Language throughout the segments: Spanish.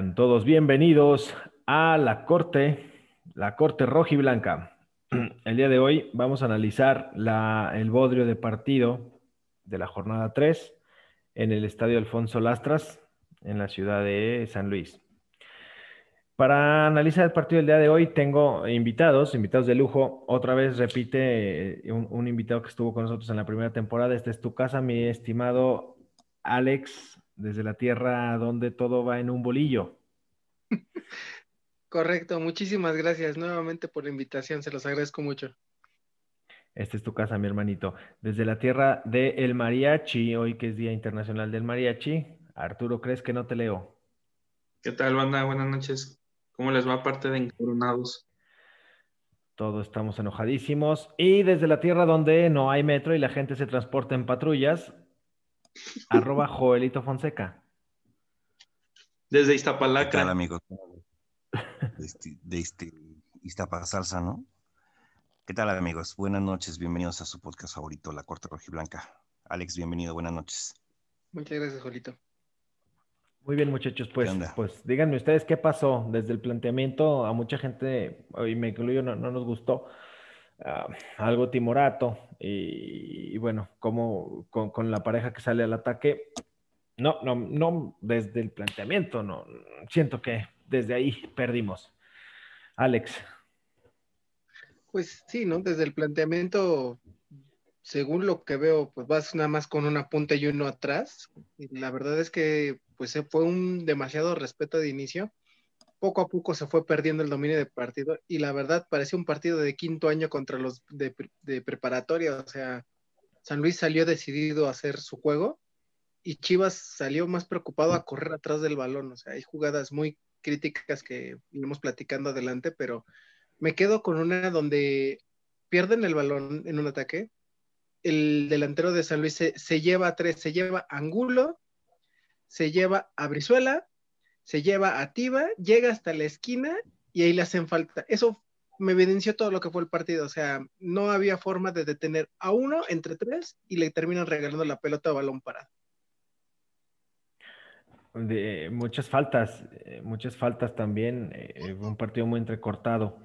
Todos bienvenidos a la corte, la corte roja y blanca. El día de hoy vamos a analizar el bodrio de partido de la jornada 3 en el Estadio Alfonso Lastras, en la ciudad de San Luis. Para analizar el partido del día de hoy tengo invitados, invitados de lujo. Otra vez repite eh, un, un invitado que estuvo con nosotros en la primera temporada. Esta es tu casa, mi estimado Alex desde la tierra donde todo va en un bolillo. Correcto, muchísimas gracias nuevamente por la invitación, se los agradezco mucho. Esta es tu casa, mi hermanito. Desde la tierra del mariachi, hoy que es Día Internacional del Mariachi, Arturo, ¿crees que no te leo? ¿Qué tal, banda? Buenas noches. ¿Cómo les va parte de encoronados? Todos estamos enojadísimos. Y desde la tierra donde no hay metro y la gente se transporta en patrullas, arroba Joelito Fonseca. Desde Iztapalaca. ¿Qué tal, amigos? De, este, Salsa, ¿no? ¿Qué tal, amigos? Buenas noches, bienvenidos a su podcast favorito, La Corte Rojiblanca. Alex, bienvenido, buenas noches. Muchas gracias, Joelito. Muy bien, muchachos, pues, pues díganme ustedes qué pasó desde el planteamiento. A mucha gente, y me incluyo, no, no nos gustó. Ah, algo timorato y, bueno, como con, la pareja que sale al ataque, no, no, no desde el planteamiento, no, siento que desde ahí perdimos. Alex. Pues sí, ¿no? Desde el planteamiento, según lo que veo, pues vas nada más con una punta y uno atrás. Y la verdad es que pues fue un demasiado respeto de inicio poco a poco se fue perdiendo el dominio de partido y la verdad parecía un partido de quinto año contra los de, preparatoria, o sea, San Luis salió decidido a hacer su juego y Chivas salió más preocupado a correr atrás del balón, o sea, hay jugadas muy críticas que iremos platicando adelante, pero me quedo con una donde pierden el balón en un ataque, el delantero de San Luis se, se lleva a tres, se lleva a Angulo, se lleva a Brizuela se lleva a Tiba, llega hasta la esquina y ahí le hacen falta. Eso me evidenció todo lo que fue el partido. O sea, no había forma de detener a uno entre tres y le terminan regalando la pelota a balón parado. De muchas faltas, eh, muchas faltas también. Eh, un partido muy entrecortado.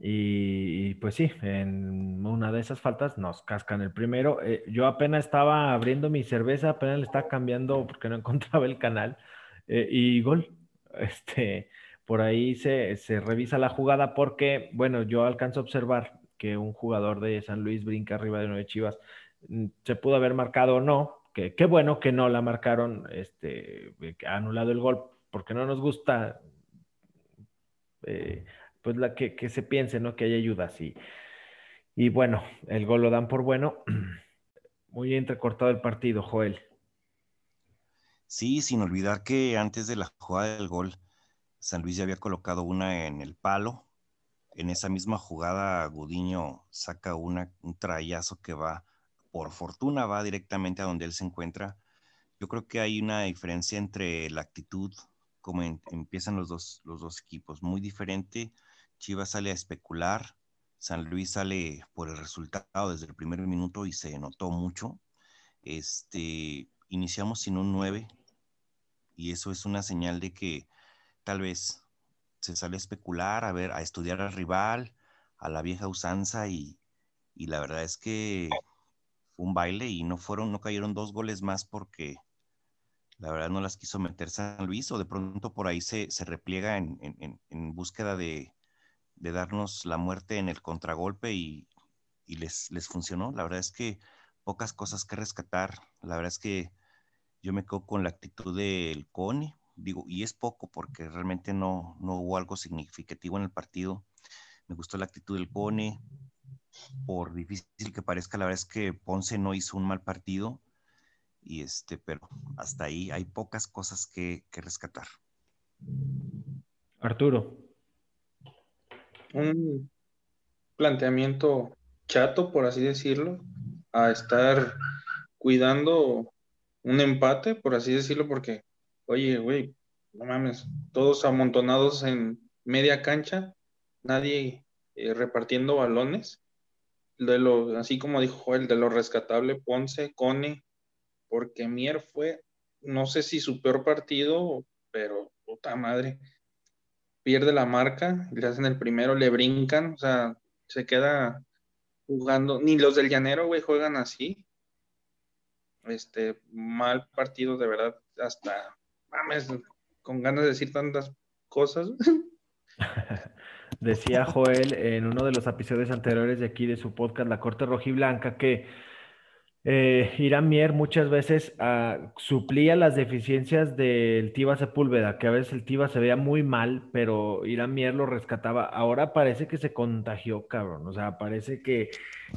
Y, pues sí, en una de esas faltas nos cascan el primero. Eh, yo apenas estaba abriendo mi cerveza, apenas le estaba cambiando porque no encontraba el canal. Eh, y gol. Este, por ahí se, revisa la jugada porque, bueno, yo alcanzo a observar que un jugador de San Luis brinca arriba de de Chivas. Mm, se pudo haber marcado o no, que qué bueno que no la marcaron, este, que ha anulado el gol, porque no nos gusta, eh, pues la que, se piense, ¿no? Que hay ayuda, sí. Y bueno, el gol lo dan por bueno. Muy entrecortado el partido, Joel. Sí, sin olvidar que antes de la jugada del gol, San Luis ya había colocado una en el palo. En esa misma jugada, Gudiño saca una, un trayazo que va, por fortuna, va directamente a donde él se encuentra. Yo creo que hay una diferencia entre la actitud, como empiezan los dos, equipos, muy diferente. Chivas sale a especular, San Luis sale por el resultado desde el primer minuto y se notó mucho. Este, iniciamos sin un 9 y eso es una señal de que tal vez se sale a especular, a ver, a estudiar al rival, a la vieja usanza y, la verdad es que fue un baile y no fueron, no cayeron dos goles más porque la verdad no las quiso meter San Luis o de pronto por ahí se, repliega en, búsqueda de, darnos la muerte en el contragolpe y, les, les funcionó. La verdad es que pocas cosas que rescatar. La verdad es que yo me quedo con la actitud del Cone, digo, y es poco porque realmente no, no hubo algo significativo en el partido. Me gustó la actitud del Cone, por difícil que parezca, la verdad es que Ponce no hizo un mal partido, y este, pero hasta ahí hay pocas cosas que, que rescatar. Arturo. Un planteamiento chato, por así decirlo, a estar cuidando un empate, por así decirlo, porque, oye, güey, no mames, todos amontonados en media cancha, nadie eh, repartiendo balones. De lo, así como dijo Joel, de lo rescatable, Ponce, Cone, porque Mier fue, no sé si su peor partido pero puta madre, pierde la marca, le hacen el primero, le brincan, o sea, se queda jugando, ni los del llanero, güey, juegan así. Este, mal partido, de verdad, hasta, mames, con ganas de decir tantas cosas. Decía Joel en uno de los episodios anteriores de aquí de su podcast, La Corte Rojiblanca, que eh, Irán Mier muchas veces ah, suplía las deficiencias del Tiva Sepúlveda, que a veces el Tiva se veía muy mal, pero Irán Mier lo rescataba. Ahora parece que se contagió, cabrón. O sea, parece que,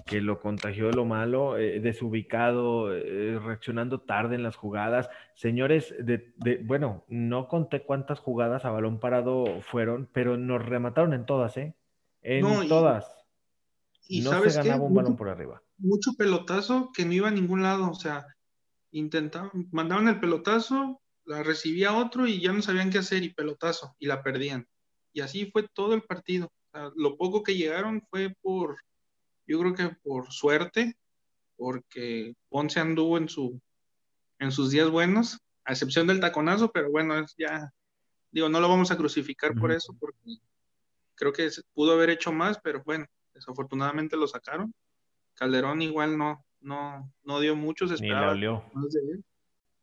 que lo contagió de lo malo, eh, desubicado, eh, reaccionando tarde en las jugadas. Señores, de, bueno, no conté cuántas jugadas a balón parado fueron, pero nos remataron en todas, ¿eh? En todas. Y no se ganaba un balón por arriba mucho pelotazo que no iba a ningún lado, o sea, intentaban, mandaban el pelotazo, la recibía otro y ya no sabían qué hacer y pelotazo y la perdían. Y así fue todo el partido. lo poco que llegaron fue por, yo creo que por suerte, porque Ponce anduvo en, su, en sus días buenos, a excepción del taconazo, pero bueno, es ya, digo, no lo vamos a crucificar por eso, porque creo que pudo haber hecho más, pero bueno, desafortunadamente lo sacaron. Calderón igual no, no, no dio mucho, se esperaba. Ni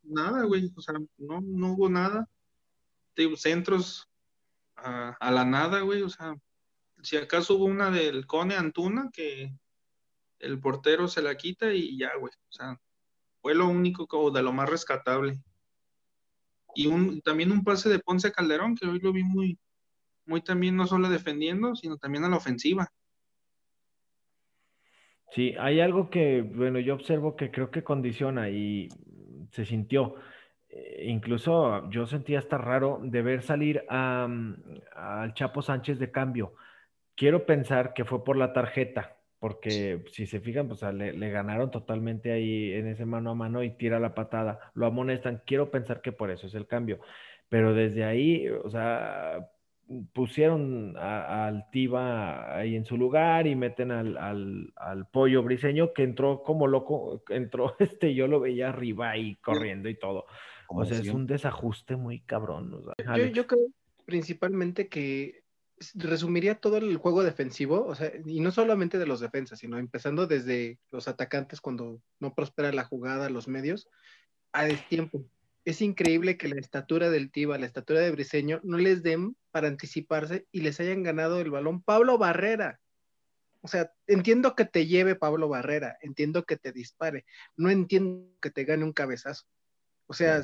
Nada, güey, o sea, no, no hubo nada. centros a, la nada, güey, o sea, si acaso hubo una del Cone Antuna que el portero se la quita y ya, güey, o sea, fue lo único como de lo más rescatable. Y un, también un pase de Ponce Calderón, que hoy lo vi muy, muy también no solo defendiendo, sino también a la ofensiva. Sí, hay algo que, bueno, yo observo que creo que condiciona y se sintió. Eh, incluso yo sentía hasta raro de ver salir a, mm, al Chapo Sánchez de cambio. Quiero pensar que fue por la tarjeta, porque si se fijan, pues le, le, ganaron totalmente ahí en ese mano a mano y tira la patada, lo amonestan. Quiero pensar que por eso es el cambio. Pero desde ahí, o sea, pusieron al Tiva ahí en su lugar y meten al, pollo briseño que entró como loco, entró este, yo lo veía arriba y corriendo y todo. O sea, es un desajuste muy cabrón. yo, creo principalmente que resumiría todo el juego defensivo, o sea, y no solamente de los defensas, sino empezando desde los atacantes cuando no prospera la jugada, los medios, a destiempo es increíble que la estatura del Tiva, la estatura de Briseño, no les den para anticiparse y les hayan ganado el balón Pablo Barrera. O sea, entiendo que te lleve Pablo Barrera, entiendo que te dispare, no entiendo que te gane un cabezazo. O sea,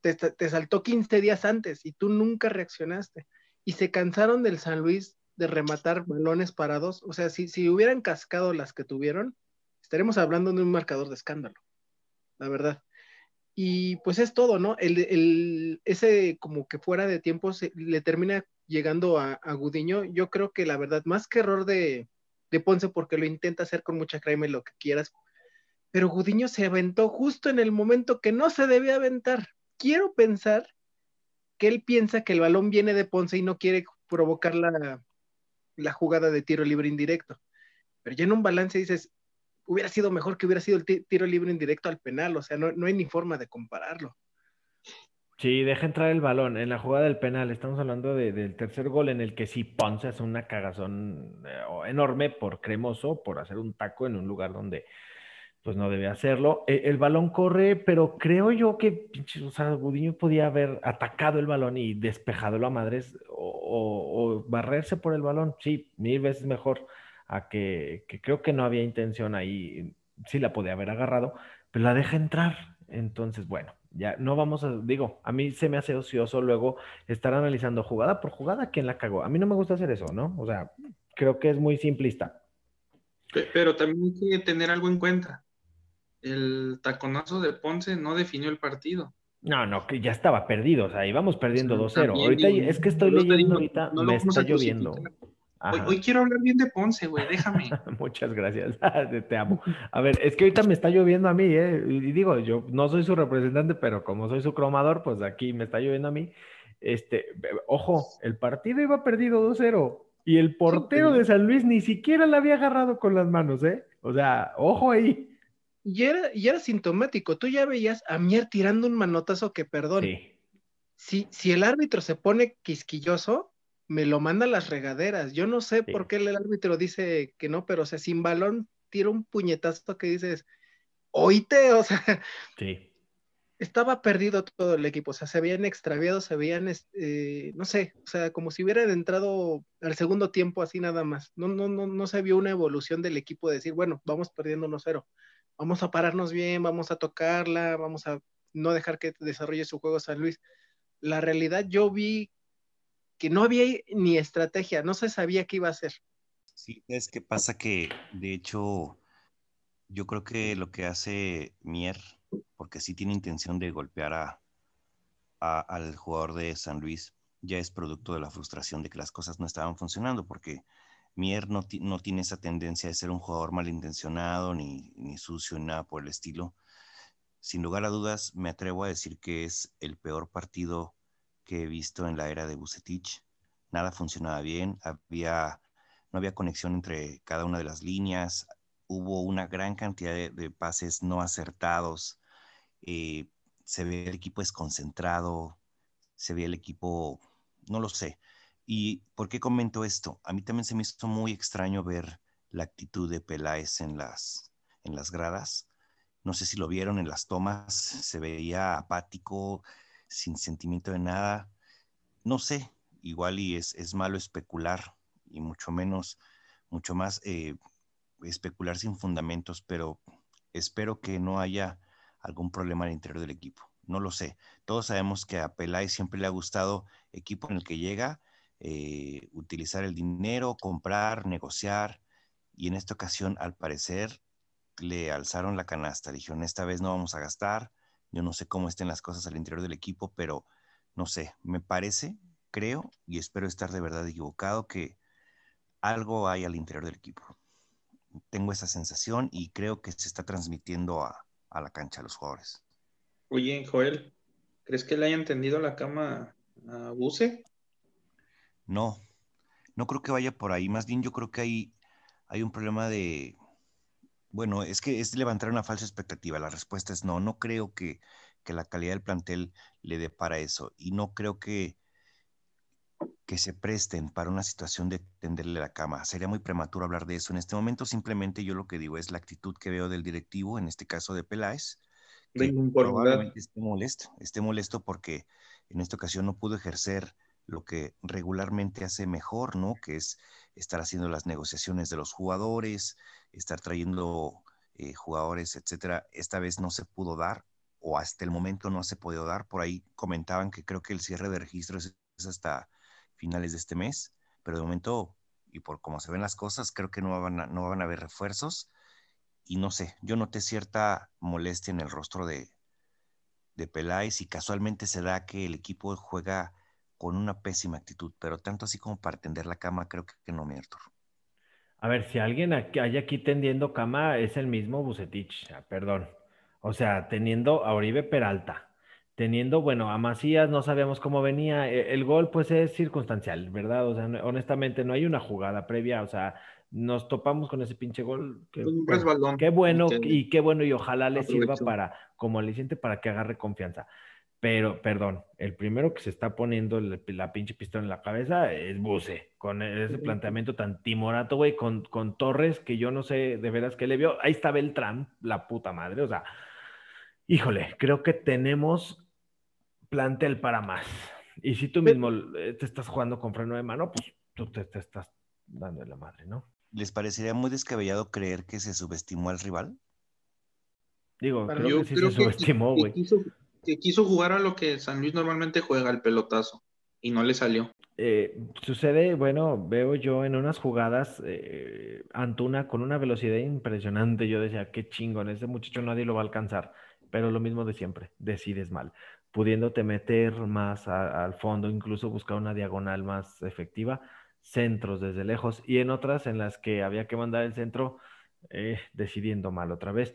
te, saltó 15 días antes y tú nunca reaccionaste. Y se cansaron del San Luis de rematar balones parados. O sea, si, si hubieran cascado las que tuvieron, estaremos hablando de un marcador de escándalo, la verdad. Y pues es todo, ¿no? El, ese como que fuera de tiempo se, le termina llegando a, a, Gudiño. Yo creo que la verdad, más que error de, de Ponce, porque lo intenta hacer con mucha crema y lo que quieras, pero Gudiño se aventó justo en el momento que no se debía aventar. Quiero pensar que él piensa que el balón viene de Ponce y no quiere provocar la, la jugada de tiro libre indirecto. Pero ya en un balance dices, hubiera sido mejor que hubiera sido el tiro libre indirecto al penal, o sea, no, hay ni forma de compararlo. Sí, deja entrar el balón en la jugada del penal. Estamos hablando del tercer gol en el que sí Ponce hace una cagazón eh, enorme por cremoso, por hacer un taco en un lugar donde pues no debe hacerlo. E, el balón corre, pero creo yo que o sea, Gudiño podía haber atacado el balón y despejado a madres o barrerse por el balón. Sí, mil veces mejor a que, creo que no había intención ahí, sí la podía haber agarrado, pero la deja entrar. Entonces, bueno, ya no vamos a, digo, a mí se me hace ocioso luego estar analizando jugada por jugada quién la cagó. A mí no me gusta hacer eso, ¿no? O sea, creo que es muy simplista. Pero también hay que tener algo en cuenta. El taconazo de Ponce no definió el partido. No, no, que ya estaba perdido, o sea, íbamos perdiendo 2-0. Ahorita es que estoy leyendo ahorita, me está lloviendo. Hoy, quiero hablar bien de Ponce, güey, déjame. Muchas gracias, te amo. A ver, es que ahorita me está lloviendo a mí, ¿eh? Y digo, yo no soy su representante, pero como soy su cromador, pues aquí me está lloviendo a mí. Este, ojo, el partido iba perdido 2-0 y el portero de San Luis ni siquiera la había agarrado con las manos, ¿eh? O sea, ojo ahí. Y era, y era sintomático, tú ya veías a Mier tirando un manotazo que perdón. Sí si, si el árbitro se pone quisquilloso, me lo manda a las regaderas. Yo no sé por qué el árbitro dice que no, pero o sea, sin balón tira un puñetazo que dices, oíte, o sea, Sí. estaba perdido todo el equipo, o sea, se habían extraviado, se habían, este, no sé, o sea, como si hubieran entrado al segundo tiempo así nada más. No, no, no, no se vio una evolución del equipo de decir, bueno, vamos perdiendo 1-0, vamos a pararnos bien, vamos a tocarla, vamos a no dejar que desarrolle su juego San Luis. La realidad yo vi que no había ni estrategia, no se sabía qué iba a hacer. Sí, es que pasa que, de hecho, yo creo que lo que hace Mier, porque sí tiene intención de golpear a, a- al jugador de San Luis, ya es producto de la frustración de que las cosas no estaban funcionando, porque Mier no, no tiene esa tendencia de ser un jugador malintencionado, ni, ni sucio, ni nada por el estilo. Sin lugar a dudas, me atrevo a decir que es el peor partido que he visto en la era de Bucetich. Nada funcionaba bien, había, no había conexión entre cada una de las líneas, hubo una gran cantidad de, pases no acertados, eh, se ve el equipo desconcentrado, se ve el equipo, no lo sé. ¿Y por qué comento esto? A mí también se me hizo muy extraño ver la actitud de Peláez en las, en las gradas. No sé si lo vieron en las tomas, se veía apático, sin sentimiento de nada. No sé, igual y es, es malo especular y mucho menos, mucho más eh, especular sin fundamentos, pero espero que no haya algún problema al interior del equipo. No lo sé. Todos sabemos que a Peláez siempre le ha gustado equipo en el que llega, eh, utilizar el dinero, comprar, negociar, y en esta ocasión, al parecer, le alzaron la canasta. Dijeron, esta vez no vamos a gastar. Yo no sé cómo estén las cosas al interior del equipo, pero no sé, me parece, creo, y espero estar de verdad equivocado, que algo hay al interior del equipo. Tengo esa sensación y creo que se está transmitiendo a, a la cancha a los jugadores. Oye, Joel, ¿crees que le hayan tendido la cama a Buse? No, no creo que vaya por ahí. Más bien yo creo que hay, hay un problema de, bueno, es que es levantar una falsa expectativa. La respuesta es no. No creo que, que la calidad del plantel le dé para eso. Y no creo que, que se presten para una situación de tenderle la cama. Sería muy prematuro hablar de eso. En este momento simplemente yo lo que digo es la actitud que veo del directivo, en este caso de Peláez, que probablemente esté molesto, esté molesto porque en esta ocasión no pudo ejercer lo que regularmente hace mejor, ¿no? Que es estar haciendo las negociaciones de los jugadores, estar trayendo eh, jugadores, etcétera. Esta vez no se pudo dar, o hasta el momento no se podido dar. Por ahí comentaban que creo que el cierre de registros es hasta finales de este mes, pero de momento, y por cómo se ven las cosas, creo que no van a, no van a haber refuerzos. Y no sé, yo noté cierta molestia en el rostro de, de Peláez y casualmente se da que el equipo juega con una pésima actitud, pero tanto así como para tender la cama, creo que, no, mi Artur. A ver, si alguien aquí- hay aquí tendiendo cama, es el mismo Bucetich, perdón. O sea, teniendo a Oribe Peralta, teniendo, bueno, a Macías no sabíamos cómo venía. e- El, gol, pues, es circunstancial, ¿verdad? O sea, no- honestamente, no hay una jugada previa. O sea, nos topamos con ese pinche gol. que, Un resbalón. qué bueno y qué bueno, y ojalá le sirva para, como aliciente, para que agarre confianza. Pero, perdón, el primero que se está poniendo la pinche pistola en la cabeza es Buse, con ese Ujú. planteamiento tan timorato, güey, con, con Torres, que yo no sé de veras qué le vio. Ahí está Beltrán, la puta madre, o sea, híjole, creo que tenemos plantel para más. Y si tú mismo eh, te estás jugando con freno de mano, pues tú te, te estás dando de la madre, ¿no? ¿Les parecería muy descabellado creer que se subestimó al rival? Digo, creo Yo que sí creo se que, subestimó, que güey. quiso, que quiso jugar a lo que San Luis normalmente juega, el pelotazo, y no le salió. Eh, sucede, bueno, veo yo en unas jugadas eh, Antuna con una velocidad impresionante. Yo decía, qué chingón, ese muchacho nadie lo va a alcanzar. Pero lo mismo de siempre, decides mal, pudiéndote meter más al fondo, incluso buscar una diagonal más efectiva, centros desde lejos, y en otras en las que había que mandar el centro, eh, decidiendo mal otra vez.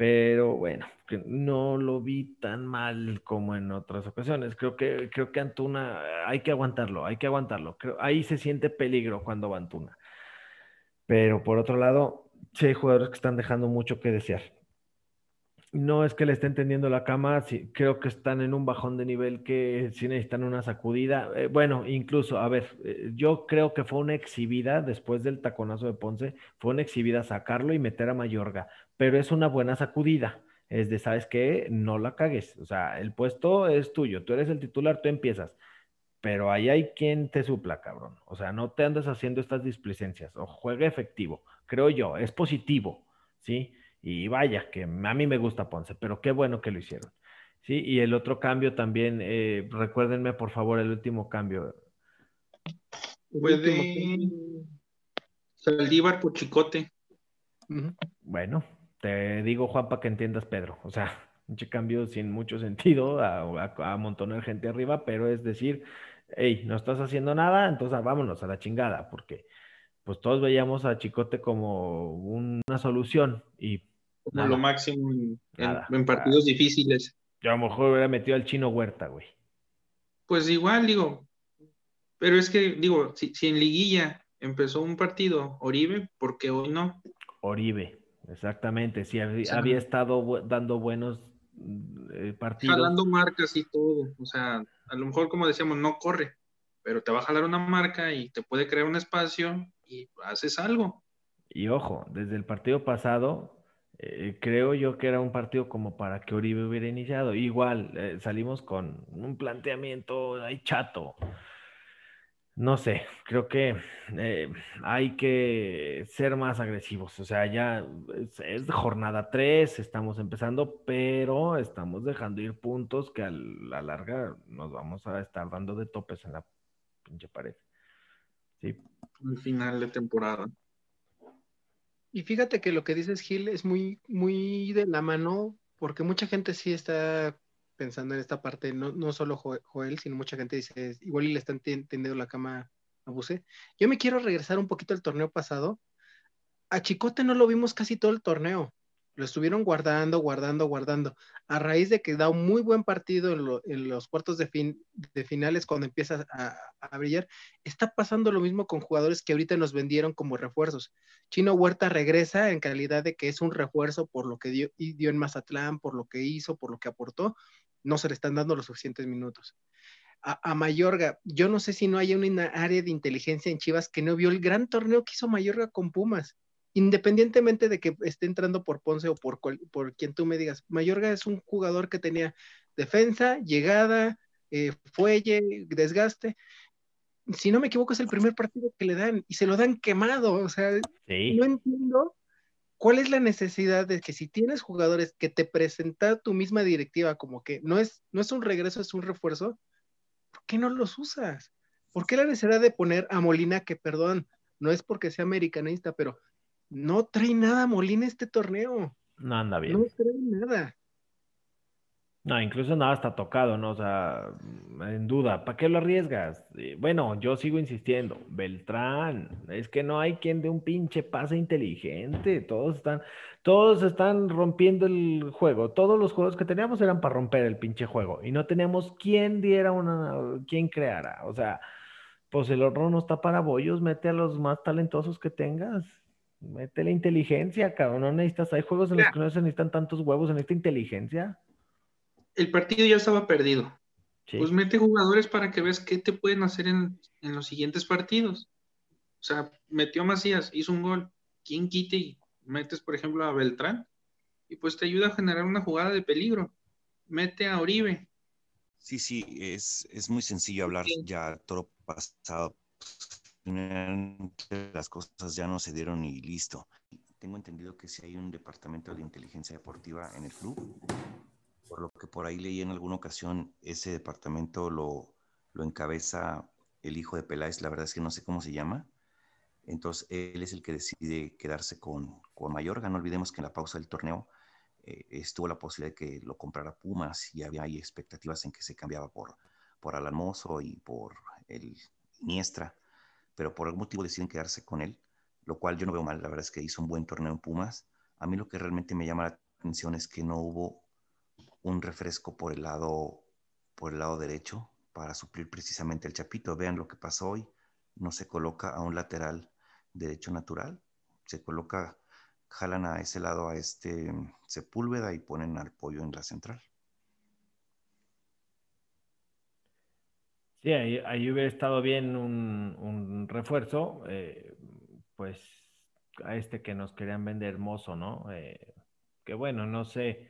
Pero bueno, no lo vi tan mal como en otras ocasiones. Creo que, creo que Antuna hay que aguantarlo, hay que aguantarlo. Ahí se siente peligro cuando va Antuna. Pero por otro lado, sí hay jugadores que están dejando mucho que desear. No es que le estén tendiendo la cama, sí, creo que están en un bajón de nivel que sí necesitan una sacudida. Eh, bueno, incluso, a ver, eh, yo creo que fue una exhibida después del taconazo de Ponce, fue una exhibida sacarlo y meter a Mayorga, pero es una buena sacudida. Es de, ¿sabes qué? No la cagues. O sea, el puesto es tuyo, tú eres el titular, tú empiezas. Pero ahí hay quien te supla, cabrón. O sea, no te andes haciendo estas displicencias. O juega efectivo, creo yo, es positivo, ¿sí? Y vaya, que a mí me gusta Ponce, pero qué bueno que lo hicieron. Sí, y el otro cambio también, eh, recuérdenme por favor el último cambio. Puede Saldívar por Chicote. Bueno, te digo Juan para que entiendas Pedro, o sea, un cambio sin mucho sentido a, a, amontonar gente arriba, pero es decir, hey, no estás haciendo nada, entonces vámonos a la chingada, porque pues todos veíamos a Chicote como una solución y como lo máximo en, partidos difíciles. Yo a lo mejor hubiera metido al chino Huerta, güey. Pues igual, digo, pero es que, digo, si, en liguilla empezó un partido Oribe, ¿por qué hoy no? Oribe, exactamente, sí, había, estado dando buenos eh, partidos. Jalando marcas y todo, o sea, a lo mejor como decíamos, no corre, pero te va a jalar una marca y te puede crear un espacio y haces algo. Y ojo, desde el partido pasado eh, creo yo que era un partido como para que Oribe hubiera iniciado. Igual eh, salimos con un planteamiento ahí chato. No sé, creo que eh, hay que ser más agresivos. O sea, ya es, jornada 3, estamos empezando, pero estamos dejando ir puntos que a la larga nos vamos a estar dando de topes en la pinche pared. Sí. Al final de temporada. Y fíjate que lo que dices, Gil, es muy, muy de la mano, porque mucha gente sí está pensando en esta parte, no, no solo Joel, sino mucha gente dice, igual y le están tendiendo la cama a Buse. Yo me quiero regresar un poquito al torneo pasado. A Chicote no lo vimos casi todo el torneo lo estuvieron guardando, guardando, guardando. A raíz de que da un muy buen partido en, los cuartos de, fin, de finales, cuando empieza a, brillar, está pasando lo mismo con jugadores que ahorita nos vendieron como refuerzos. Chino Huerta regresa en calidad de que es un refuerzo por lo que dio, dio en Mazatlán, por lo que hizo, por lo que aportó. No se le están dando los suficientes minutos. A, a, Mayorga. Yo no sé si no hay una área de inteligencia en Chivas que no vio el gran torneo que hizo Mayorga con Pumas independientemente de que esté entrando por Ponce o por, por quien tú me digas, Mayorga es un jugador que tenía defensa, llegada, eh, fuelle, desgaste. Si no me equivoco, es el primer partido que le dan y se lo dan quemado. O sea, no entiendo cuál es la necesidad de que si tienes jugadores que te presenta tu misma directiva como que no es, no es un regreso, es un refuerzo, ¿por qué no los usas? ¿Por qué la necesidad de poner a Molina, que perdón, no es porque sea americanista, pero no trae nada Molina este torneo. No anda bien. No trae nada. No, incluso nada está tocado, ¿no? O sea, en duda, ¿para qué lo arriesgas? Bueno, yo sigo insistiendo, Beltrán, es que no hay quien de un pinche pase inteligente, todos están, todos están rompiendo el juego, todos los juegos que teníamos eran para romper el pinche juego y no teníamos quien diera una, quien creara, o sea, pues el horno no está para bollos, mete a los más talentosos que tengas. Mete la inteligencia, cabrón. No necesitas. Hay juegos en los que no se necesitan tantos huevos, en esta inteligencia. El partido ya estaba perdido. Pues mete jugadores para que veas qué te pueden hacer en, los siguientes partidos. O sea, metió Macías, hizo un gol. ¿Quién quite y metes, por ejemplo, a Beltrán? Y pues te ayuda a generar una jugada de peligro. Mete a Oribe. Sí, sí, es, es muy sencillo hablar ya todo pasado las cosas ya no se dieron y listo. Tengo entendido que si hay un departamento de inteligencia deportiva en el club, por lo que por ahí leí en alguna ocasión, ese departamento lo, lo encabeza el hijo de Peláez, la verdad es que no sé cómo se llama. Entonces, él es el que decide quedarse con, con Mayorga. No olvidemos que en la pausa del torneo eh, estuvo la posibilidad de que lo comprara Pumas y había ahí expectativas en que se cambiaba por, por Alamoso y por el Iniestra pero por algún motivo deciden quedarse con él, lo cual yo no veo mal, la verdad es que hizo un buen torneo en Pumas. A mí lo que realmente me llama la atención es que no hubo un refresco por el lado, por el lado derecho para suplir precisamente el Chapito. Vean lo que pasó hoy, no se coloca a un lateral derecho natural, se coloca jalan a ese lado a este Sepúlveda y ponen al pollo en la central. Sí, ahí, hubiera estado bien un, refuerzo, eh, pues a este que nos querían vender hermoso, ¿no? Eh, que bueno, no sé,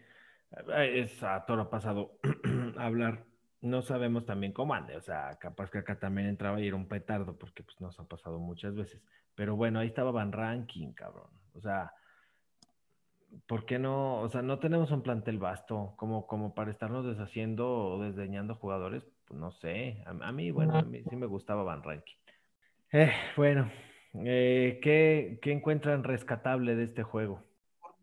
es a toro pasado hablar, no sabemos también cómo ande, o sea, capaz que acá también entraba y era un petardo, porque pues nos ha pasado muchas veces, pero bueno, ahí estaba Van Ranking, cabrón, o sea, ¿por qué no? O sea, no tenemos un plantel vasto como, como para estarnos deshaciendo o desdeñando jugadores. Pues no sé. A, mí, bueno, a mí sí me gustaba Van Ranking. Eh, bueno, eh, ¿qué, ¿qué, encuentran rescatable de este juego?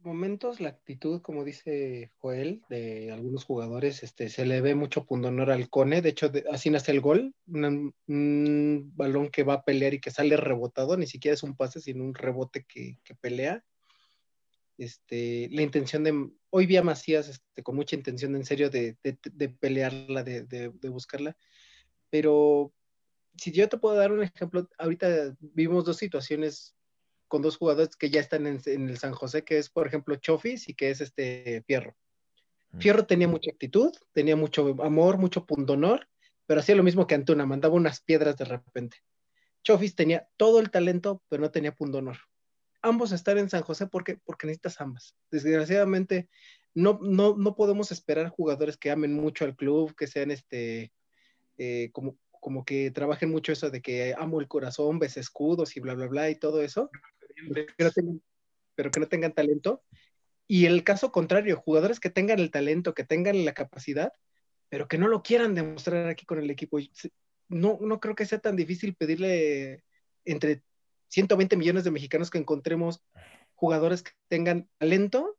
Momentos, la actitud, como dice Joel, de algunos jugadores, este, se le ve mucho pundonor al Cone. De hecho, así nace el gol. un balón que va a pelear y que sale rebotado. Ni siquiera es un pase, sino un rebote que, que pelea este, la intención de, hoy vi a Macías este, con mucha intención en serio de, pelearla, de, buscarla, pero si yo te puedo dar un ejemplo, ahorita vimos dos situaciones con dos jugadores que ya están en, el San José, que es por ejemplo Chofis y que es este Fierro. Mm. Fierro tenía mucha actitud, tenía mucho amor, mucho pundonor, pero hacía lo mismo que Antuna, mandaba unas piedras de repente. Chofis tenía todo el talento, pero no tenía pundonor ambos estar en San José porque, porque necesitas ambas. Desgraciadamente, no, no, no podemos esperar jugadores que amen mucho al club, que sean este, eh, como, como que trabajen mucho eso de que amo el corazón, ves escudos y bla, bla, bla y todo eso, pero que no tengan, talento. Y el caso contrario, jugadores que tengan el talento, que tengan la capacidad, pero que no lo quieran demostrar aquí con el equipo. No, no creo que sea tan difícil pedirle entre 120 millones de mexicanos que encontremos jugadores que tengan talento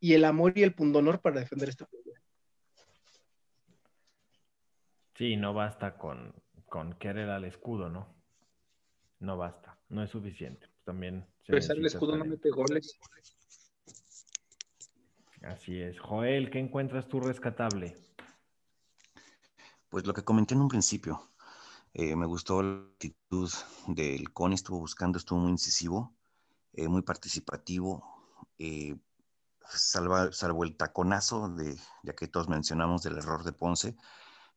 y el amor y el pundonor para defender esta pelea. Sí, no basta con, con querer al escudo, ¿no? No basta, no es suficiente. También. Pesar el escudo no mete goles. Así es. Joel, ¿qué encuentras tú rescatable? Pues lo que comenté en un principio, eh, me gustó la actitud del CONI, estuvo buscando, estuvo muy incisivo, eh, muy participativo, eh, salvo el taconazo, de, ya que todos mencionamos del error de Ponce,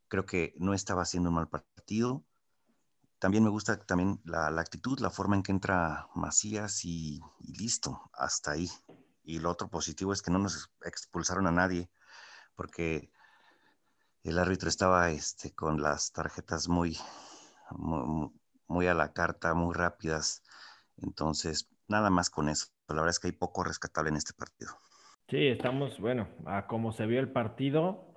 creo que no estaba haciendo un mal partido. También me gusta también la, actitud, la forma en que entra Macías y, listo, hasta ahí. Y lo otro positivo es que no nos expulsaron a nadie, porque el árbitro estaba este, con las tarjetas muy, muy, a la carta, muy rápidas. Entonces, nada más con eso. La verdad es que hay poco rescatable en este partido. Sí, estamos, bueno, a como se vio el partido,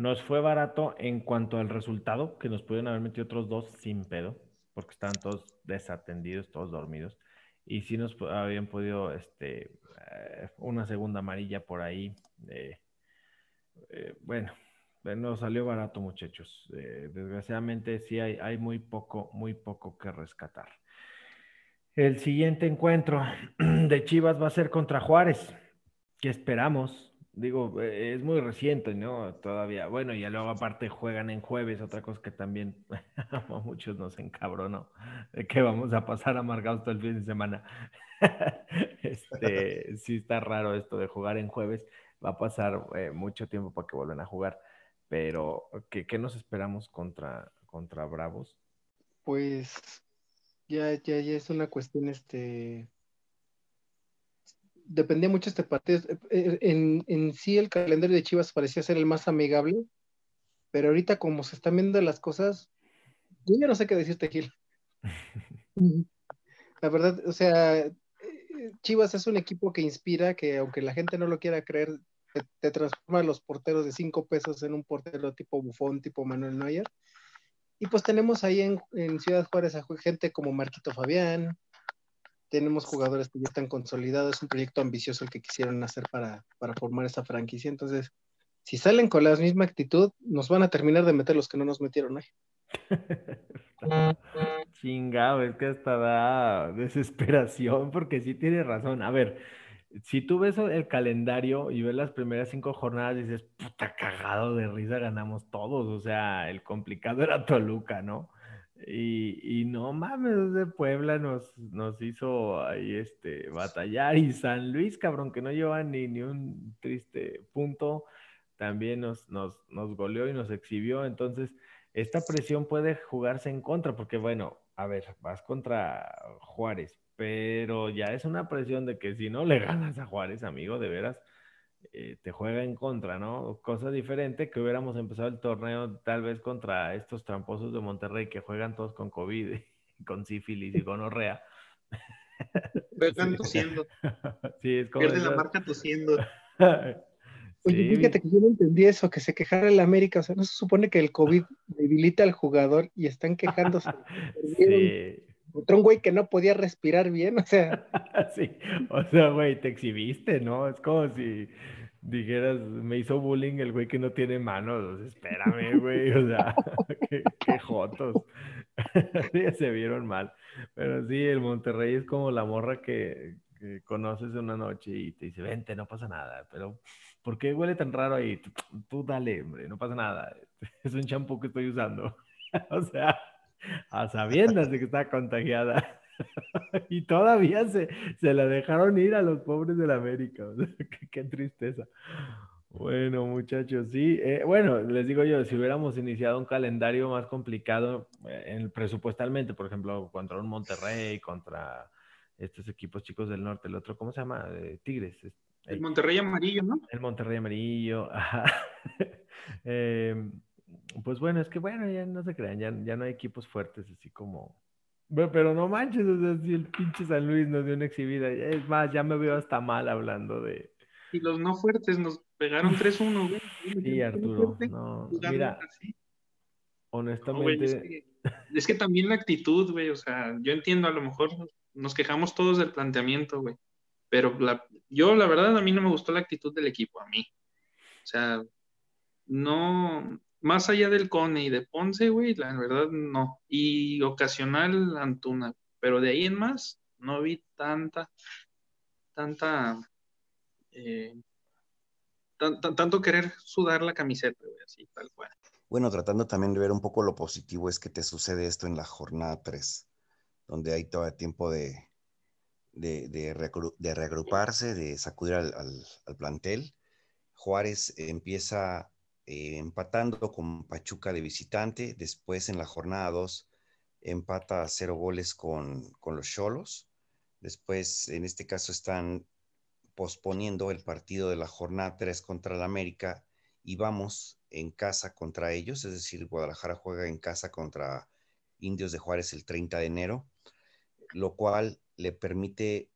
nos fue barato en cuanto al resultado, que nos pudieron haber metido otros dos sin pedo, porque estaban todos desatendidos, todos dormidos. Y sí nos habían podido, este, eh, una segunda amarilla por ahí. Eh, bueno, nos salió barato, muchachos. Eh, desgraciadamente sí hay, hay muy poco, muy poco que rescatar. El siguiente encuentro de Chivas va a ser contra Juárez. ¿Qué esperamos? Digo, eh, es muy reciente, ¿no? Todavía. Bueno, y luego aparte juegan en jueves, otra cosa que también a muchos nos encabronó, de que vamos a pasar amargados todo el fin de semana. este, sí está raro esto de jugar en jueves. Va a pasar eh, mucho tiempo para que vuelvan a jugar. Pero, ¿qué, nos esperamos contra, contra Bravos? Pues ya, ya, ya es una cuestión, este, dependía mucho este partido. Eh, en, en, sí el calendario de Chivas parecía ser el más amigable, pero ahorita como se están viendo las cosas, yo ya no sé qué decirte, Gil. La verdad, o sea, eh, Chivas es un equipo que inspira, que aunque la gente no lo quiera creer, te, transforma los porteros de cinco pesos en un portero tipo Bufón, tipo Manuel Neuer. Y pues tenemos ahí en, en Ciudad Juárez a gente como Marquito Fabián, tenemos jugadores que ya están consolidados, es un proyecto ambicioso el que quisieron hacer para, para formar esa franquicia. Entonces, si salen con la misma actitud, nos van a terminar de meter los que no nos metieron ahí. Chingado, es que hasta da desesperación, porque sí tiene razón. A ver, si tú ves el calendario y ves las primeras cinco jornadas, dices, puta cagado de risa, ganamos todos. O sea, el complicado era Toluca, ¿no? Y, no mames, de Puebla nos, nos hizo ahí este, batallar. Y San Luis, cabrón, que no lleva ni, ni un triste punto, también nos, nos, nos goleó y nos exhibió. Entonces, esta presión puede jugarse en contra, porque bueno, a ver, vas contra Juárez, pero ya es una presión de que si no le ganas a Juárez, amigo, de veras, eh, te juega en contra, ¿no? Cosa diferente que hubiéramos empezado el torneo tal vez contra estos tramposos de Monterrey que juegan todos con COVID, con sífilis y gonorrea. Juegan tosiendo. sí, es como... Pierde la marca tosiendo. Oye, fíjate que yo no entendí eso, que se quejara el América, o sea, no se supone que el COVID debilita al jugador y están quejándose. sí. Otro güey que no podía respirar bien, o sea. sí, o sea, güey, te exhibiste, ¿no? Es como si dijeras, me hizo bullying el güey que no tiene manos, espérame, güey, o sea, qué, jotos. se vieron mal. Pero sí, el Monterrey es como la morra que, que conoces una noche y te dice, vente, no pasa nada, pero ¿por qué huele tan raro ahí? Tú, dale, hombre, no pasa nada. Es un champú que estoy usando. o sea, a sabiendas de que está contagiada. y todavía se, se, la dejaron ir a los pobres de la América. qué, tristeza. Bueno, muchachos, sí. Eh, bueno, les digo yo, si hubiéramos iniciado un calendario más complicado eh, en, presupuestalmente, por ejemplo, contra un Monterrey, contra estos equipos chicos del norte, el otro, ¿cómo se llama? Eh, Tigres. El, Monterrey amarillo, ¿no? El Monterrey amarillo, em, pues bueno, es que bueno, ya no se crean, ya, ya no hay equipos fuertes así como... Pero no manches, o sea, si el pinche San Luis nos dio una exhibida, es más, ya me veo hasta mal hablando de... Y los no fuertes nos pegaron 3-1, güey. Sí, Arturo, no, mira, honestamente... es, que, también la actitud, güey, o sea, yo entiendo, a lo mejor nos quejamos todos del planteamiento, güey, pero la, yo, la verdad, a mí no me gustó la actitud del equipo, a mí. O sea, no, más allá del Cone y de Ponce, güey, la verdad no. Y ocasional Antuna, pero de ahí en más no vi tanta, tanta, eh, tanto querer sudar la camiseta, güey, así tal cual. Bueno, tratando también de ver un poco lo positivo es que te sucede esto en la jornada 3, donde hay el tiempo de, de, de, reagruparse, de sacudir al, al plantel. Juárez empieza eh, empatando con Pachuca de visitante. Después en la jornada 2 empata a cero goles con, los Cholos. Después, en este caso, están posponiendo el partido de la jornada 3 contra el América y vamos en casa contra ellos, es decir, Guadalajara juega en casa contra Indios de Juárez el 30 de enero, lo cual le permite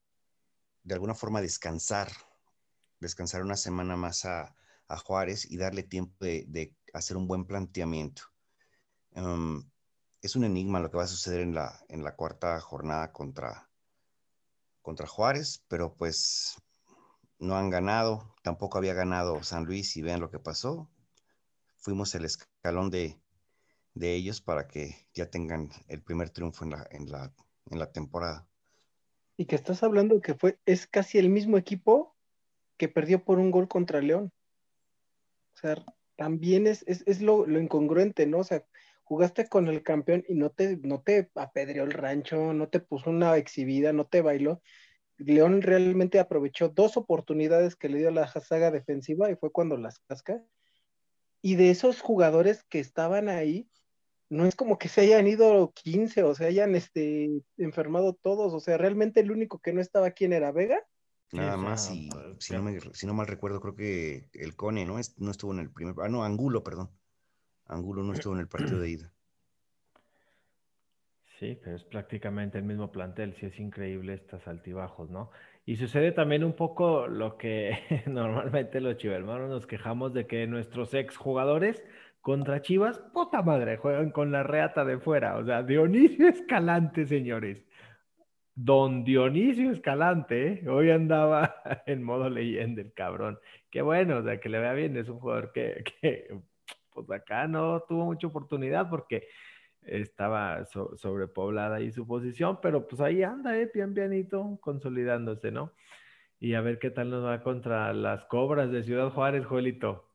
de alguna forma descansar, descansar una semana más a, a Juárez y darle tiempo de, hacer un buen planteamiento. Em, es un enigma lo que va a suceder en la, en la cuarta jornada contra, contra Juárez, pero pues no han ganado, tampoco había ganado San Luis y vean lo que pasó. Fuimos el escalón de, de ellos para que ya tengan el primer triunfo en la, en la, en la temporada. Y que estás hablando que fue, es casi el mismo equipo que perdió por un gol contra León. O sea, también es, es, lo, incongruente, ¿no? O sea, jugaste con el campeón y no te, no te apedreó el rancho, no te puso una exhibida, no te bailó. León realmente aprovechó dos oportunidades que le dio la saga defensiva y fue cuando las casca. Y de esos jugadores que estaban ahí, no es como que se hayan ido 15 o se hayan este, enfermado todos. O sea, realmente el único que no estaba, ¿quién era? ¿Vega? Nada más, y si no, si no mal recuerdo, creo que el Cone, ¿no? no estuvo en el primer. Ah, no, Angulo, perdón. Angulo no estuvo en el partido de ida. Sí, pero es prácticamente el mismo plantel, sí es increíble estas altibajos, ¿no? Y sucede también un poco lo que normalmente los chivermanos nos quejamos de que nuestros ex jugadores contra Chivas, puta madre, juegan con la reata de fuera, o sea, Dionisio Escalante, señores. Don Dionisio Escalante, ¿eh? hoy andaba en modo leyenda el cabrón. Qué bueno, o sea, que le vea bien, es un jugador que, pues acá no tuvo mucha oportunidad porque estaba sobrepoblada ahí su posición, pero pues ahí anda, eh, pian pianito, consolidándose, ¿no? Y a ver qué tal nos va contra las cobras de Ciudad Juárez, Joelito.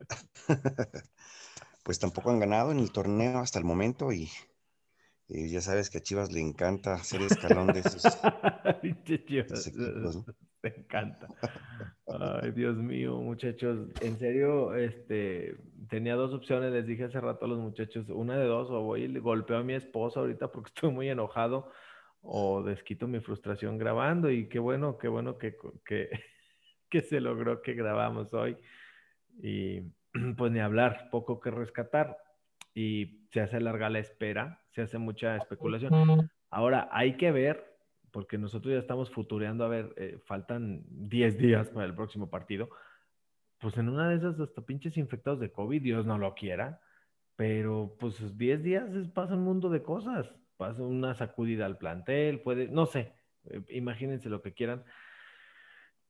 pues tampoco han ganado en el torneo hasta el momento y, ya sabes que a Chivas le encanta hacer escalón de esos, Me encanta. Ay, Dios mío, muchachos. En serio, este, tenía dos opciones. Les dije hace rato a los muchachos, una de dos, o voy y le golpeo a mi esposa ahorita porque estoy muy enojado, o desquito mi frustración grabando. Y qué bueno, qué bueno que, que, que se logró que grabamos hoy. Y pues ni hablar, poco que rescatar. Y se hace larga la espera, se hace mucha especulación. Ahora, hay que ver porque nosotros ya estamos futureando, a ver, eh, faltan 10 días para el próximo partido, pues en una de esas hasta pinches infectados de COVID, Dios no lo quiera, pero pues 10 días es, pasa un mundo de cosas, pasa una sacudida al plantel, puede, no sé, eh, imagínense lo que quieran.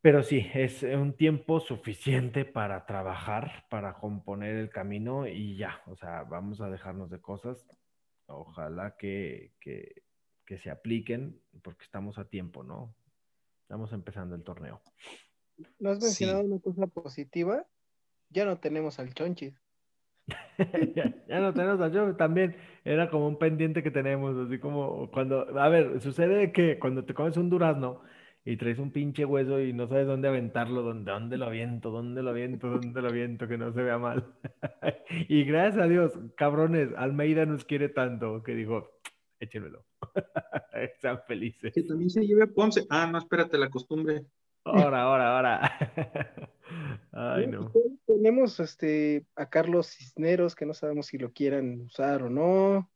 Pero sí, es un tiempo suficiente para trabajar, para componer el camino y ya, o sea, vamos a dejarnos de cosas. Ojalá que, que que se apliquen, porque estamos a tiempo, ¿no? Estamos empezando el torneo. ¿No has mencionado una cosa positiva? Ya no tenemos al Chonchis. ya, no tenemos al Chonchis, también era como un pendiente que tenemos, así como cuando, a ver, sucede que cuando te comes un durazno y traes un pinche hueso y no sabes dónde aventarlo, dónde, dónde lo aviento, dónde lo aviento, dónde lo aviento, que no se vea mal. y gracias a Dios, cabrones, Almeida nos quiere tanto que dijo, échenmelo. Están felices. Que también se lleve a Ponce. Ah, no, espérate, la costumbre. Ahora, ahora, ahora. Ay, no. Tenemos este, a Carlos Cisneros, que no sabemos si lo quieran usar o no.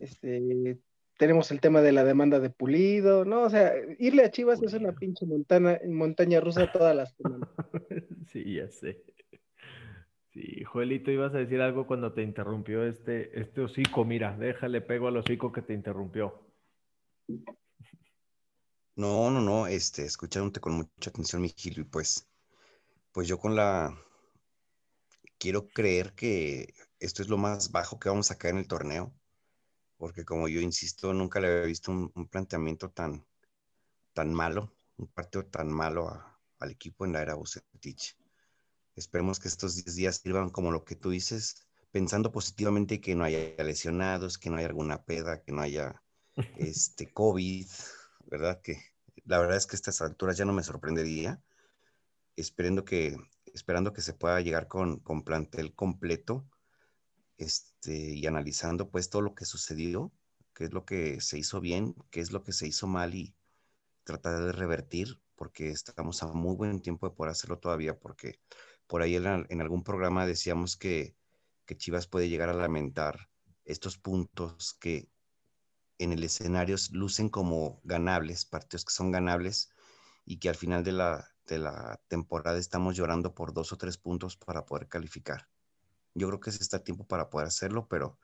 Este, tenemos el tema de la demanda de Pulido, ¿no? O sea, irle a Chivas es una pinche montaña, montaña rusa todas las semanas. sí, ya sé. Sí, Joelito, ibas a decir algo cuando te interrumpió este, este hocico. Mira, déjale pego al hocico que te interrumpió. No, no, no, este, escuchándote con mucha atención, mi y pues, pues yo con la, quiero creer que esto es lo más bajo que vamos a caer en el torneo, porque como yo insisto, nunca le había visto un, planteamiento tan, tan malo, un partido tan malo al equipo en la era Bucetich. Esperemos que estos 10 días sirvan como lo que tú dices, pensando positivamente que no haya lesionados, que no haya alguna peda, que no haya este COVID, ¿verdad? Que la verdad es que a estas alturas ya no me sorprendería, esperando que, esperando que se pueda llegar con, con plantel completo este, y analizando pues todo lo que sucedió, qué es lo que se hizo bien, qué es lo que se hizo mal y tratar de revertir, porque estamos a muy buen tiempo de poder hacerlo todavía, porque por ahí en, algún programa decíamos que, Chivas puede llegar a lamentar estos puntos que en el escenario lucen como ganables, partidos que son ganables y que al final de la, de la temporada estamos llorando por dos o tres puntos para poder calificar. Yo creo que se está tiempo para poder hacerlo, pero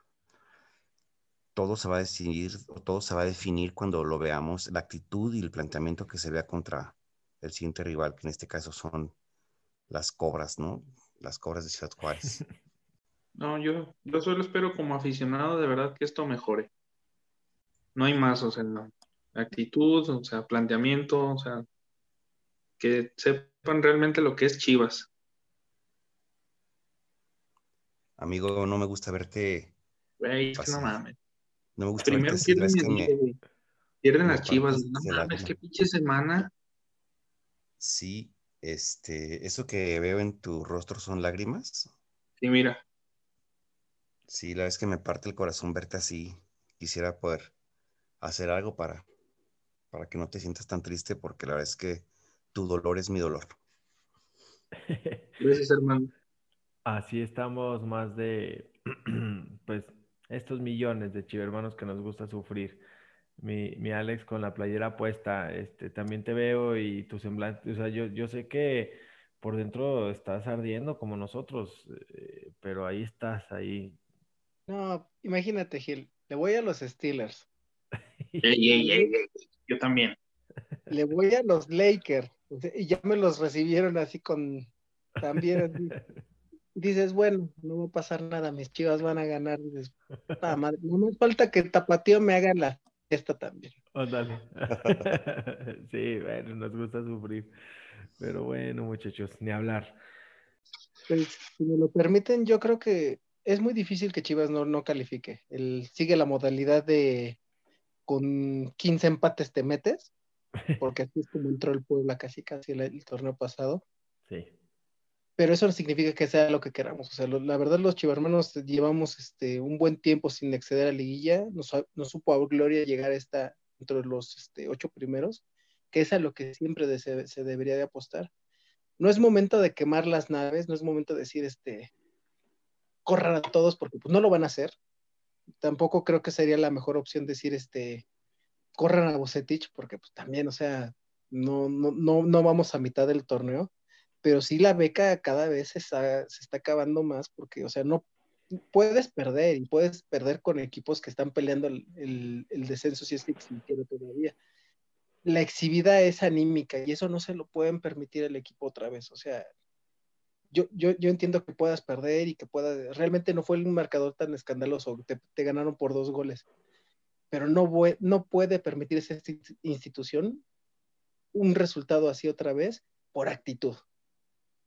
todo se va a decidir todo se va a definir cuando lo veamos, la actitud y el planteamiento que se vea contra el siguiente rival, que en este caso son las cobras, ¿no? Las cobras de Ciudad Juárez. No, yo, yo solo espero como aficionado de verdad que esto mejore. No hay más, o sea, actitud, o sea, planteamiento, o sea, que sepan realmente lo que es Chivas. Amigo, no me gusta verte. Güey, no mames. No me gusta Primero verte pierden, pierden las Chivas. No mames, qué pinche semana. Sí, este, ¿eso que veo en tu rostro son lágrimas? Sí, mira. Sí, la es que me parte el corazón verte así. Quisiera poder hacer algo para, para que no te sientas tan triste, porque la verdad es que tu dolor es mi dolor. Gracias, hermano. Así estamos más de, pues, estos millones de chivermanos que nos gusta sufrir mi, mi, Alex con la playera puesta, este, también te veo y tu semblante, o sea, yo, yo sé que por dentro estás ardiendo como nosotros, eh, pero ahí estás, ahí. No, imagínate, Gil, le voy a los Steelers. yo también. Le voy a los Lakers, y ya me los recibieron así con, también Dices, bueno, no va a pasar nada, mis chivas van a ganar. Dices, madre, no me falta que Tapatío me haga la esta también. sí, bueno, nos gusta sufrir. Pero bueno, muchachos, ni hablar. Pues, si me lo permiten, yo creo que es muy difícil que Chivas no, no califique. Él sigue la modalidad de con 15 empates te metes, porque así es como entró el Puebla casi casi el, torneo pasado. Sí. Pero eso no significa que sea lo que queramos. O sea, la verdad, los chivarmanos llevamos este, un buen tiempo sin exceder a liguilla. Nos, nos supo a gloria llegar a esta, entre los este, ocho primeros, que es a lo que siempre se, debería de apostar. No es momento de quemar las naves, no es momento de decir, este, corran a todos porque pues no lo van a hacer. Tampoco creo que sería la mejor opción decir este corran a Bucetich porque pues también, o sea, no, no, no, no vamos a mitad del torneo, pero sí la beca cada vez se está, se está acabando más porque, o sea, no puedes perder y puedes perder con equipos que están peleando el, el, descenso si es que quiere todavía. La exhibida es anímica y eso no se lo pueden permitir el equipo otra vez, o sea, yo, yo, yo, entiendo que puedas perder y que pueda, realmente no fue un marcador tan escandaloso, te, te ganaron por dos goles, pero no, no puede permitirse esta institución un resultado así otra vez por actitud.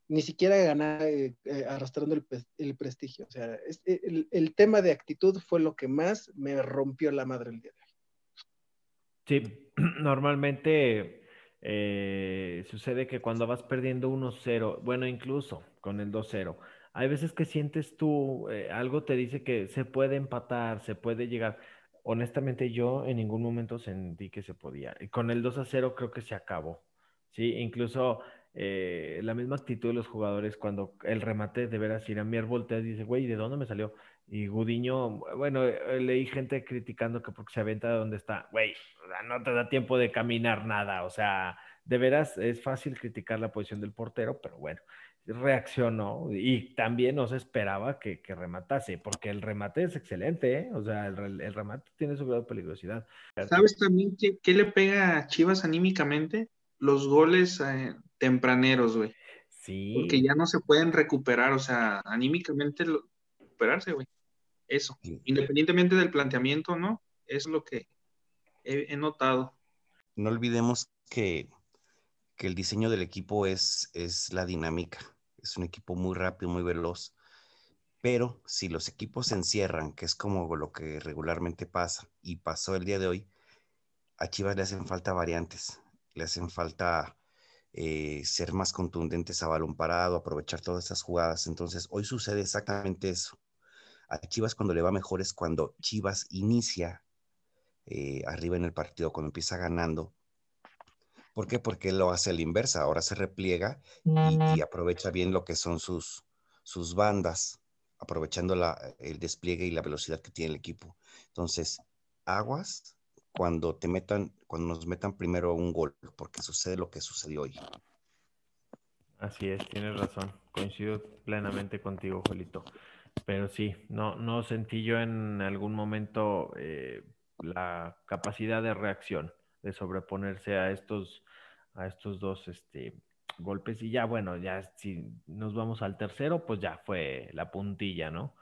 Ni siquiera ganar eh, eh, arrastrando el, el, prestigio. O sea, el, el, tema de actitud fue lo que más me rompió la madre el día de hoy. Sí, normalmente eh, sucede que cuando vas perdiendo 1-0, bueno, incluso con el 2-0, hay veces que sientes tú, eh, algo te dice que se puede empatar, se puede llegar. Honestamente, yo en ningún momento sentí que se podía. Y con el 2 0 creo que se acabó. Sí, incluso eh, la misma actitud de los jugadores cuando el remate de veras Iramier voltea dice, güey, ¿de dónde me salió? Y Gudiño, bueno, leí gente criticando que porque se aventa de donde está, güey, no te da tiempo de caminar nada, o sea, de veras es fácil criticar la posición del portero, pero bueno, reaccionó y también no se esperaba que, rematase, porque el remate es excelente, ¿eh? o sea, el, remate tiene su grado de peligrosidad. ¿Sabes también qué, le pega a Chivas anímicamente? Los goles eh, tempraneros, güey. Sí. Porque ya no se pueden recuperar, o sea, anímicamente recuperarse, güey. Eso, independientemente del planteamiento, ¿no? Es lo que he, notado. No olvidemos que, el diseño del equipo es, es la dinámica. Es un equipo muy rápido, muy veloz. Pero si los equipos se encierran, que es como lo que regularmente pasa, y pasó el día de hoy, a Chivas le hacen falta variantes, le hacen falta eh, ser más contundentes a balón parado, aprovechar todas esas jugadas. Entonces, hoy sucede exactamente eso. A Chivas cuando le va mejor es cuando Chivas inicia eh, arriba en el partido, cuando empieza ganando. ¿Por qué? Porque lo hace a la inversa, ahora se repliega y, aprovecha bien lo que son sus, sus bandas, aprovechando el despliegue y la velocidad que tiene el equipo. Entonces, aguas cuando te metan, cuando nos metan primero un gol, porque sucede lo que sucedió hoy. Así es, tienes razón. Coincido plenamente contigo, Jolito. Pero sí, no, no sentí yo en algún momento eh, la capacidad de reacción, de sobreponerse a estos, a estos dos este, golpes. Y ya, bueno, ya si nos vamos al tercero, pues ya fue la puntilla, ¿no?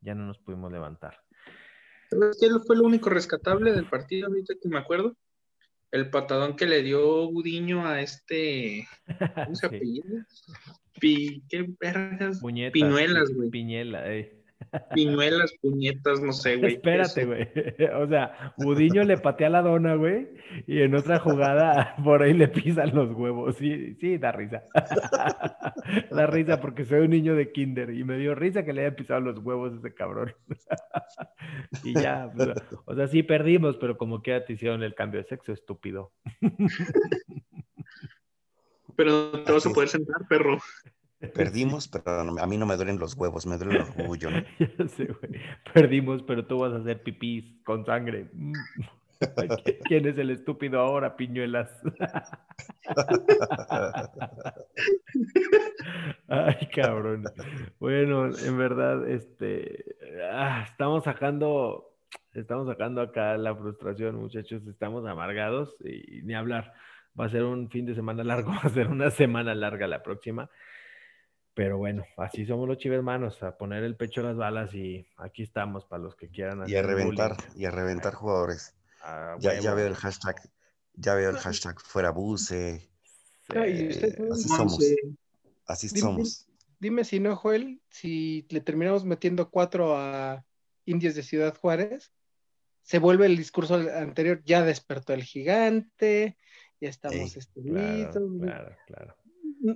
Ya no nos pudimos levantar. ¿Sabes qué fue lo único rescatable del partido ahorita que me acuerdo? El patadón que le dio Gudiño a este. ¿Cómo se apellida? ¿Qué vergas? Piñuelas, güey. Piñela, eh. Piñuelas, puñetas, no sé, güey. Espérate, güey. O sea, Budiño le patea la dona, güey, y en otra jugada por ahí le pisan los huevos. Sí, sí, da risa. da risa porque soy un niño de kinder y me dio risa que le haya pisado los huevos ese cabrón. y ya, pues, o sea, sí perdimos, pero como que te hicieron el cambio de sexo, estúpido. pero te vas a poder sentar, perro. Perdimos, pero a mí no me duelen los huevos, me duele el orgullo. ¿no? ya sé, güey. Perdimos, pero tú vas a hacer pipís con sangre. Mm. ¿Quién es el estúpido ahora, piñuelas? Ay, cabrón. Bueno, en verdad, este, ah, estamos sacando, estamos sacando acá la frustración, muchachos. Estamos amargados y ni hablar. Va a ser un fin de semana largo, va a ser una semana larga la próxima. Pero bueno, así somos los chivermanos, a poner el pecho a las balas y aquí estamos para los que quieran. y a reventar, y a reventar jugadores. Ah, ya, veo el hashtag, ya veo el hashtag fuera buce. Eh, así somos. Así somos. dime si no, Joel, si le terminamos metiendo cuatro a Indios de Ciudad Juárez, se vuelve el discurso anterior, ya despertó el gigante, ya estamos este, claro, claro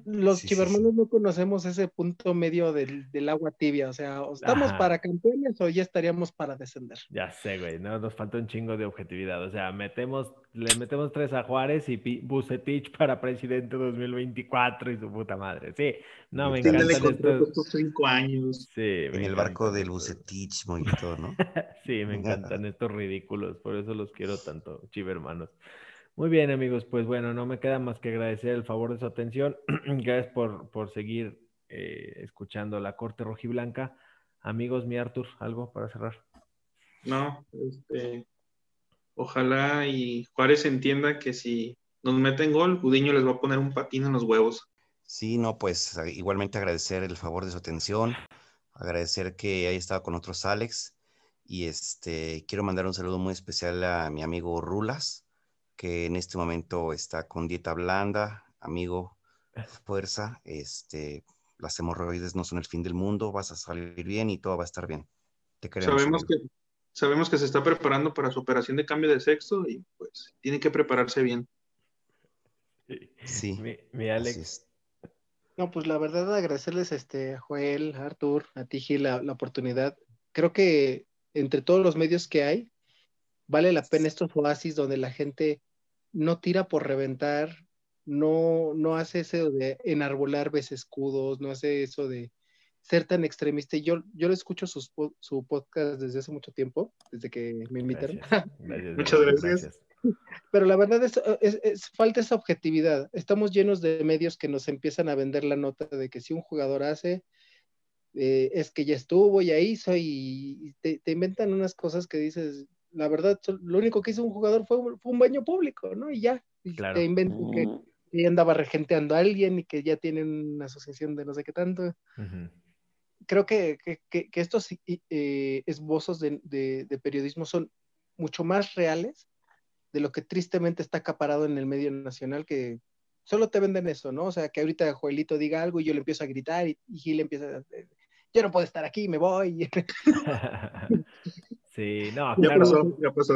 los sí, no conocemos ese punto medio del, agua tibia, o sea, o estamos para campeones o ya estaríamos para descender. Ya sé, güey, no, nos falta un chingo de objetividad, o sea, metemos, le metemos tres a Juárez y Bucetich para presidente 2024 y su puta madre, sí, no, me encanta estos... cinco años. Sí, en el barco del Bucetich, todo, ¿no? sí, me encantan estos ridículos, por eso los quiero tanto, chivermanos. Muy bien, amigos, pues bueno, no me queda más que agradecer el favor de su atención. Gracias por, por seguir eh, escuchando la Corte Rojiblanca. Amigos, mi Artur, ¿algo para cerrar? No, este, ojalá y Juárez entienda que si nos meten gol, Gudiño les va a poner un patín en los huevos. Sí, no, pues igualmente agradecer el favor de su atención, agradecer que haya estado con otros Alex y este quiero mandar un saludo muy especial a mi amigo Rulas, que en este momento está con dieta blanda, amigo, fuerza, este, las hemorroides no son el fin del mundo, vas a salir bien y todo va a estar bien. Te sabemos que sabemos que se está preparando para su operación de cambio de sexo y pues tiene que prepararse bien. Sí. Mi, Alex. No, pues la verdad agradecerles este, a Joel, a Artur, a Tiji la, la oportunidad. Creo que entre todos los medios que hay, vale la pena estos oasis donde la gente no tira por reventar, no, no hace eso de enarbolar ves escudos, no hace eso de ser tan extremista. Yo, yo lo escucho su podcast desde hace mucho tiempo, desde que me invitaron. Muchas gracias. Pero la verdad es, es, falta esa objetividad. Estamos llenos de medios que nos empiezan a vender la nota de que si un jugador hace, eh, es que ya estuvo, ya hizo, y te, te, inventan unas cosas que dices, la verdad, lo único que hizo un jugador fue, un baño público, ¿no? Y ya, te inventan que, que, andaba regenteando a alguien y que ya tienen una asociación de no sé qué tanto. Creo que, que, que estos eh, esbozos de, de, periodismo son mucho más reales de lo que tristemente está acaparado en el medio nacional, que solo te venden eso, ¿no? O sea, que ahorita Joelito diga algo y yo le empiezo a gritar y, y Gil empieza a... Yo no puedo estar aquí, me voy. Sí, no, ya pasó, ya pasó.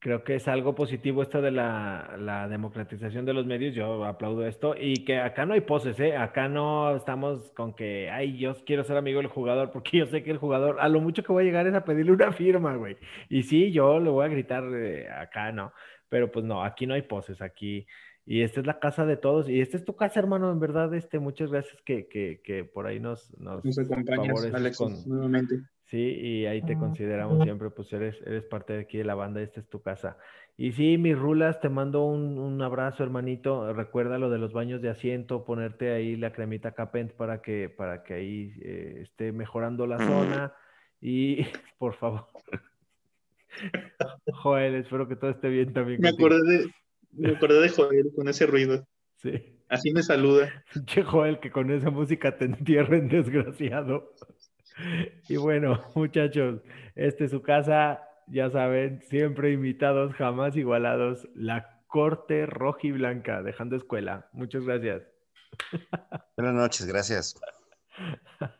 Creo que es algo positivo esto de la, democratización de los medios, yo aplaudo esto, y que acá no hay poses, ¿eh? Acá no estamos con que, ay, yo quiero ser amigo del jugador, porque yo sé que el jugador, a lo mucho que voy a llegar es a pedirle una firma, güey. Y sí, yo le voy a gritar, eh, acá no, pero pues no, aquí no hay poses, aquí, y esta es la casa de todos, y esta es tu casa, hermano, en verdad, este, muchas gracias que, que, que por ahí nos... Nos, nos acompañas, Alex, nuevamente. Sí, y ahí te consideramos siempre, pues eres, eres parte de aquí de la banda, esta es tu casa. Y sí, mis rulas, te mando un, abrazo, hermanito. Recuerda lo de los baños de asiento, ponerte ahí la cremita Capent para que, para que ahí eh, esté mejorando la zona. Y por favor. Joel, espero que todo esté bien también. Me acordé de, me acordé de Joel con ese ruido. Sí. Así me saluda. Che, Joel, que con esa música te entierren, desgraciado. Y bueno, muchachos, este es su casa, ya saben, siempre invitados, jamás igualados, la corte roja y blanca, dejando escuela. Muchas gracias. Buenas noches, gracias.